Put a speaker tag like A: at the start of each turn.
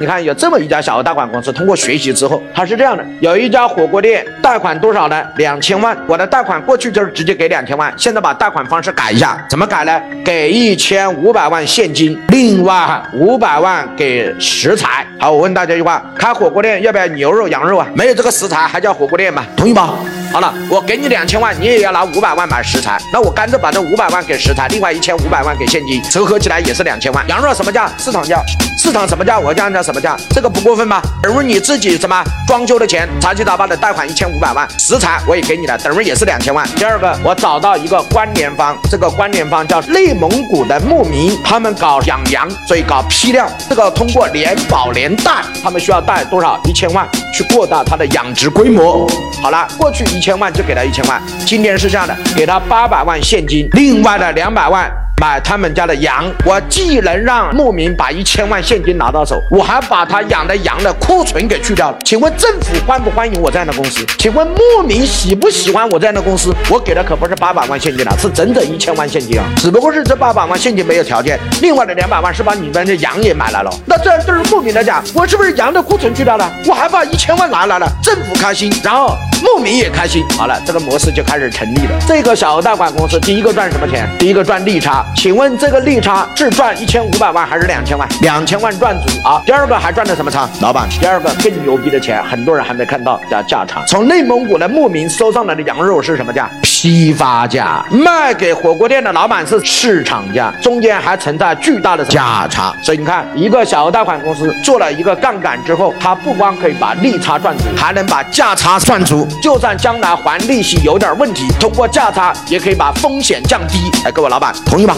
A: 你看有这么一家小额贷款公司，通过学习之后，它是这样的：有一家火锅店贷款多少呢？两千万。我的贷款过去就是直接给两千万，现在把贷款方式改一下，怎么改呢？给一千五百万现金，另外五百万给食材。好，我问大家一句话：开火锅店要不要牛肉、羊肉啊？没有这个食材还叫火锅店吗？同意吗？好了，我给你两千万，你也要拿五百万买食材，那我干脆把这五百万给食材，另外一千五百万给现金，折合起来也是两千万。羊肉什么价？市场价，市场什么价？我叫按照什么价，这个不过分吧？等于你自己什么装修的钱，杂七杂八的贷款一千五百万，食材我也给你了，等于也是两千万。第二个，我找到一个关联方，这个关联方叫内蒙古的牧民，他们搞养羊，所以搞批量，这个通过联保联贷，他们需要贷多少？一千万去扩大它的养殖规模。好了，过去一千万就给他一千万，今天是这样的，给他八百万现金，另外的两百万买他们家的羊。我既能让牧民把一千万现金拿到手，我还把他养的羊的库存给去掉了。请问政府欢不欢迎我这样的公司？请问牧民喜不喜欢我这样的公司？我给的可不是八百万现金了，是整整一千万现金啊！只不过是这八百万现金没有条件，另外的两百万是把你们的羊也买来了。那这对于牧民来讲，我是不是羊的库存去掉了？我还把一千万拿来了，政府开心，然后。牧民也开心，好了，这个模式就开始成立了。这个小额贷款公司，第一个赚什么钱？第一个赚利差。请问这个利差是赚一千五百万还是两千万？两千万赚足啊！第二个还赚的什么差？老板，第二个更牛逼的钱，很多人还没看到，叫价差。从内蒙古的牧民收上来的羊肉是什么价？批发价。卖给火锅店的老板是市场价，中间还存在巨大的价差。所以你看，一个小额贷款公司做了一个杠杆之后，它不光可以把利差赚足，还能把价差赚足。就算将来还利息有点问题，通过价差也可以把风险降低。哎，各位老板，同意吗？